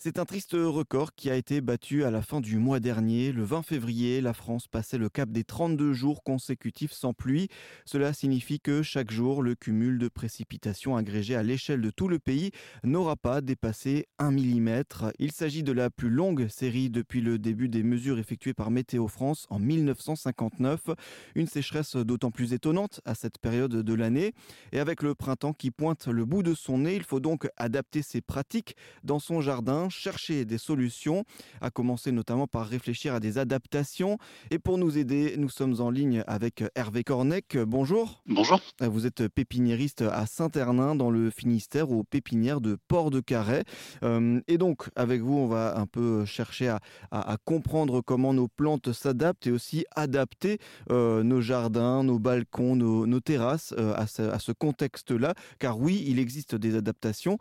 C'est un triste record qui a été battu à la fin du mois dernier. Le 20 février, la France passait le cap des 32 jours consécutifs sans pluie. Cela signifie que chaque jour, le cumul de précipitations agrégées à l'échelle de tout le pays n'aura pas dépassé 1 mm. Il s'agit de la plus longue série depuis le début des mesures effectuées par Météo France en 1959. Une sécheresse d'autant plus étonnante à cette période de l'année. Et avec le printemps qui pointe le bout de son nez, il faut donc adapter ses pratiques dans son jardin chercher des solutions, à commencer notamment par réfléchir à des adaptations. Et pour nous aider, nous sommes en ligne avec Hervé Cornec. Bonjour. Bonjour. Vous êtes pépiniériste à Saint-Hernin dans le Finistère aux pépinières de Port-de-Carré. Euh, et donc, avec vous, on va un peu chercher à, comprendre comment nos plantes s'adaptent et aussi adapter euh, nos jardins, nos balcons, nos, terrasses euh, à ce, contexte-là. Car oui, il existe des adaptations.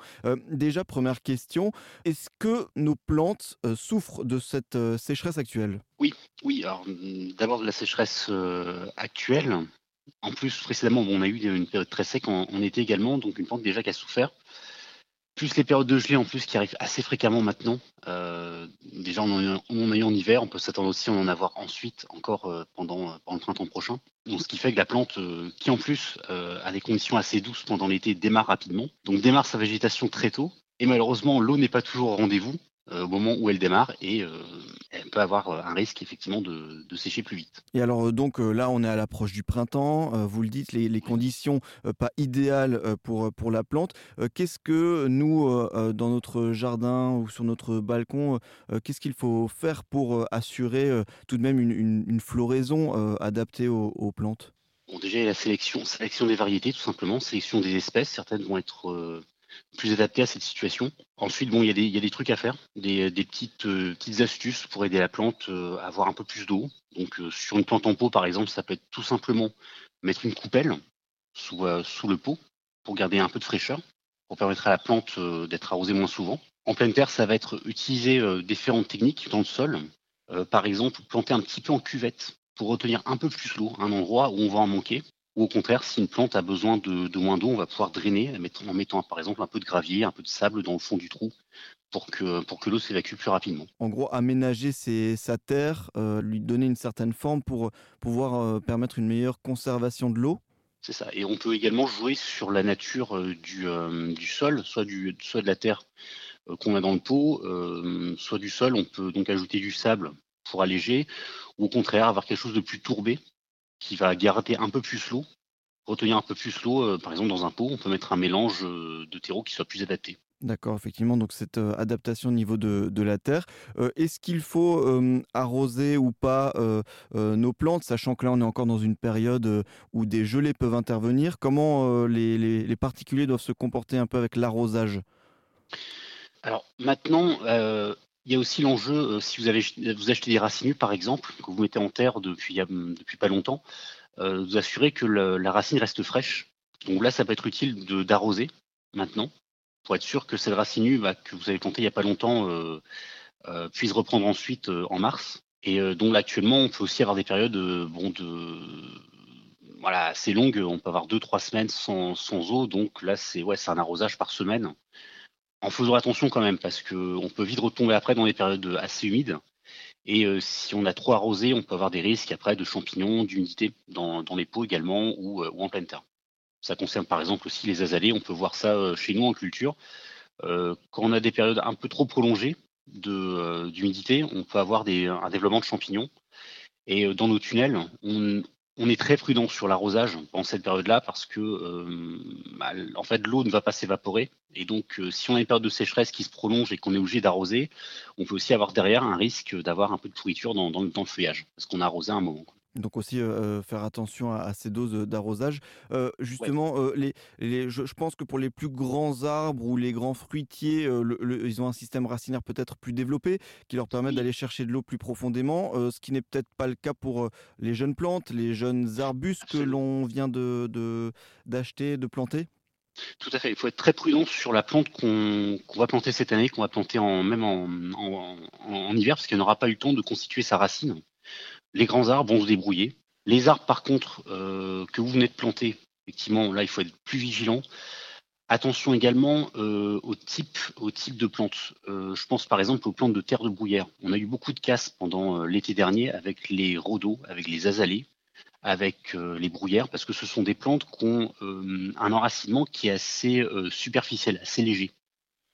déjà, première question, est-ce que nos plantes euh, souffrent de cette euh, sécheresse actuelle? Oui, oui. Alors, mm, d'abord de la sécheresse euh, actuelle. En plus, précédemment, on a eu une période très sec en, été également, donc une plante déjà qui a souffert. Plus les périodes de gelée en plus qui arrivent assez fréquemment maintenant. déjà, on en, a eu en hiver, on peut s'attendre aussi à en avoir ensuite encore pendant, pendant, le printemps prochain. Donc, ce qui fait que la plante, qui en plus a des conditions assez douces pendant l'été, démarre rapidement. Donc démarre sa végétation très tôt. Et malheureusement, l'eau n'est pas toujours au rendez-vous euh, au moment où elle démarre et euh, elle peut avoir euh, un risque effectivement de, sécher plus vite. Et alors donc là on est à l'approche du printemps, vous le dites, les, conditions pas idéales pour, pour la plante. qu'est-ce que nous, dans notre jardin ou sur notre balcon, qu'est-ce qu'il faut faire pour assurer tout de même une, floraison adaptée aux, plantes? Bon, déjà, il y a la sélection, sélection des variétés, tout simplement, sélection des espèces. Certaines vont être plus adapté à cette situation. Ensuite, bon, il y, a des, trucs à faire, des, euh, petites astuces pour aider la plante euh, à avoir un peu plus d'eau. Donc, euh, sur une plante en pot, par exemple, ça peut être tout simplement mettre une coupelle sous, sous le pot pour garder un peu de fraîcheur, pour permettre à la plante d'être arrosée moins souvent. En pleine terre, ça va être utiliser différentes techniques dans le sol. par exemple, planter un petit peu en cuvette pour retenir un peu plus l'eau, un endroit où on va en manquer. Ou au contraire, si une plante a besoin de, moins d'eau, on va pouvoir drainer en mettant par exemple un peu de gravier, un peu de sable dans le fond du trou pour que, pour que l'eau s'évacue plus rapidement. En gros, aménager sa terre, euh, lui donner une certaine forme pour pouvoir euh, permettre une meilleure conservation de l'eau C'est ça. Et on peut également jouer sur la nature euh, du, du, sol, soit, du, soit de la terre qu'on a dans le pot, soit du sol. On peut donc ajouter du sable pour alléger, ou au contraire avoir quelque chose de plus tourbé qui va garder un peu plus l'eau, retenir un peu plus l'eau. Euh, par exemple, dans un pot, on peut mettre un mélange euh, de terreau qui soit plus adapté. D'accord, effectivement, donc cette euh, adaptation au niveau de, la terre. Est-ce qu'il faut arroser ou pas nos plantes, sachant que là on est encore dans une période où des gelées peuvent intervenir? Comment les, particuliers doivent se comporter un peu avec l'arrosage? Alors maintenant, il y a aussi l'enjeu, euh, si vous, avez, achetez des racines par exemple, que vous mettez en terre depuis, pas longtemps, euh, vous assurez que la racine reste fraîche. Donc là, ça peut être utile d'arroser maintenant, pour être sûr que cette racine bah, que vous avez plantée il n'y a pas longtemps euh, puisse reprendre ensuite en mars. Et donc là, actuellement, on peut aussi avoir des périodes bon, voilà, assez longues. On peut avoir deux, trois semaines sans, sans eau. Donc là, c'est ouais, un arrosage par semaine en faisant attention quand même, parce qu'on peut vite retomber après dans des périodes assez humides. Et euh, si on a trop arrosé, on peut avoir des risques après de champignons, d'humidité dans, les pots également ou, euh, ou, en pleine terre. Ça concerne par exemple aussi les azalées. On peut voir ça euh, chez nous en culture. quand on a des périodes un peu trop prolongées d'humidité, on peut avoir un développement de champignons. Et dans nos tunnels, on, on est très prudent sur l'arrosage pendant cette période-là parce que euh, bah, en fait l'eau ne va pas s'évaporer et donc euh, si on a une période de sécheresse qui se prolonge et qu'on est obligé d'arroser, on peut aussi avoir derrière un risque d'avoir un peu de pourriture dans, dans, dans le feuillage parce qu'on a arrosé à un moment. Donc aussi faire attention à, ces doses d'arrosage. justement, les, je, pense que pour les plus grands arbres ou les grands fruitiers, ils ont un système racinaire peut-être plus développé qui leur permet d'aller chercher de l'eau plus profondément, ce qui n'est peut-être pas le cas pour les jeunes plantes, les jeunes arbustes que l'on vient de d'acheter, de, planter? Tout à fait. Il faut être très prudent sur la plante qu'on va planter cette année, qu'on va planter en, même en, en hiver, parce qu'elle n'aura pas eu le temps de constituer sa racine. Les grands arbres vont se débrouiller. Les arbres, par contre, euh, que vous venez de planter, effectivement, là, il faut être plus vigilant. Attention également au, type, au type de plantes. je pense par exemple aux plantes de terre de bruyère. On a eu beaucoup de casse pendant l'été dernier avec les rhodos, avec les azalées, avec les bruyères, parce que ce sont des plantes qui ont un enracinement qui est assez superficiel, assez léger.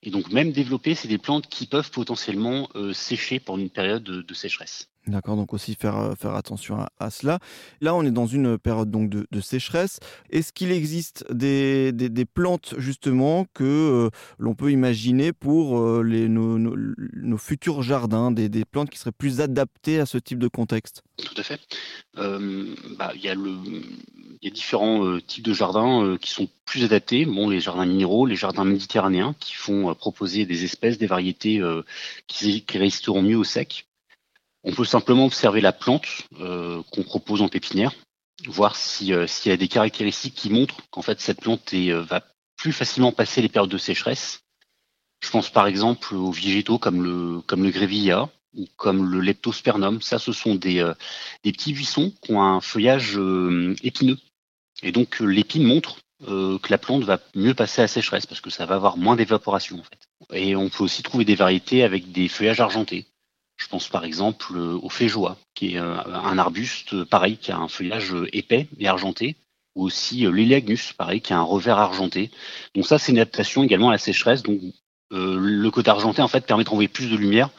Et donc même développées, c'est des plantes qui peuvent potentiellement sécher pendant une période de sécheresse. D'accord, donc aussi faire, euh, faire attention à, cela. Là, on est dans une période donc de, sécheresse. Est-ce qu'il existe des, des, plantes justement que euh, l'on peut imaginer pour euh, nos, futurs jardins, des, des, plantes qui seraient plus adaptées à ce type de contexte? Tout à fait. Bah, il y, y a différents types de jardins qui sont plus adaptés. Bon, les jardins minéraux, les jardins méditerranéens qui font proposer des espèces, des variétés qui résisteront mieux au sec. On peut simplement observer la plante euh, qu'on propose en pépinière, voir euh, s'il y a des caractéristiques qui montrent qu'en fait cette plante euh, va plus facilement passer les périodes de sécheresse. Je pense par exemple aux végétaux comme le, comme le grevilla ou comme le leptospernum. Ça, ce sont des, petits buissons qui ont un feuillage épineux. Et donc l'épine montre que la plante va mieux passer à sécheresse parce que ça va avoir moins d'évaporation en fait. Et on peut aussi trouver des variétés avec des feuillages argentés. Je pense par exemple au féjoie, qui est euh, un arbuste pareil, qui a un feuillage épais et argenté, ou aussi euh, l'Eleagnus, pareil, qui a un revers argenté. Donc ça, c'est une adaptation également à la sécheresse. Donc euh, le côté argenté en fait permet de renvoyer plus de lumière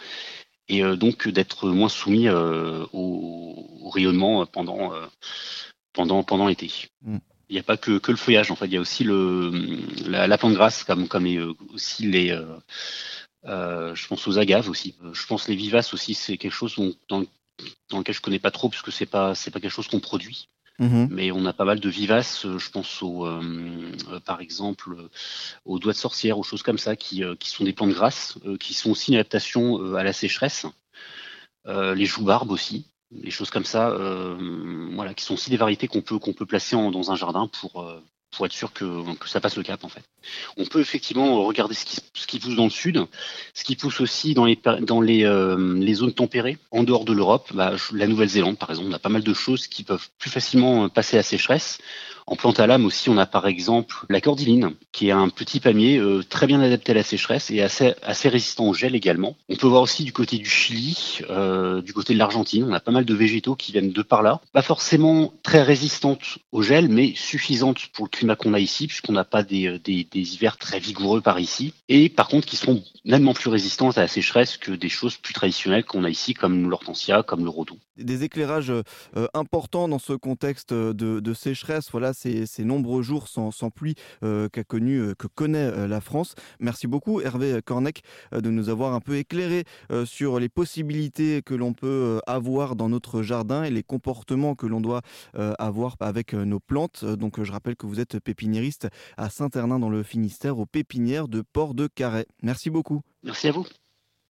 et donc d'être moins soumis au, rayonnement pendant pendant pendant l'été. Mm. Il n'y a pas que, que, le feuillage, en fait, il y a aussi le, la, la plante grasse, comme, comme aussi les, euh, je pense aux agaves aussi. Euh, je pense les vivaces aussi, c'est quelque chose dans, dans, lequel je connais pas trop puisque c'est pas c'est pas quelque chose qu'on produit. Mhm. Mais on a pas mal de vivaces, euh, je pense au, par exemple aux doigts de sorcière, aux choses comme ça, qui, qui sont des plantes grasses, qui sont aussi une adaptation à la sécheresse. les joues-barbes aussi, des choses comme ça, voilà, qui sont aussi des variétés qu'on peut qu'on peut placer dans un jardin pour pour être sûr que, ça passe le cap en fait. On peut effectivement regarder ce qui, pousse dans le sud, ce qui pousse aussi dans les, euh, zones tempérées, en dehors de l'Europe. Bah, la Nouvelle-Zélande par exemple, on a pas mal de choses qui peuvent plus facilement passer à sécheresse. En plante à lame aussi, on a par exemple la cordyline, qui est un petit palmier euh, très bien adapté à la sécheresse et assez, résistant au gel également. On peut voir aussi du côté du Chili, euh, du côté de l'Argentine, on a pas mal de végétaux qui viennent de par là. Pas forcément très résistantes au gel, mais suffisantes pour le climat qu'on a ici, puisqu'on n'a pas des, euh, hivers très vigoureux par ici. Et par contre, qui seront nettement plus résistantes à la sécheresse que des choses plus traditionnelles qu'on a ici, comme l'hortensia, comme le rhodon. Des éclairages importants dans ce contexte de sécheresse, voilà, ces, nombreux jours sans, pluie euh, qu'a connu, euh, que connaît euh, la France. Merci beaucoup Hervé Cornec de nous avoir un peu éclairé sur les possibilités que l'on peut avoir dans notre jardin et les comportements que l'on doit avoir avec nos plantes. Donc je rappelle que vous êtes pépiniériste à Saint-Hernin dans le Finistère, aux pépinières de Port de Carhaix. Merci beaucoup. Merci à vous.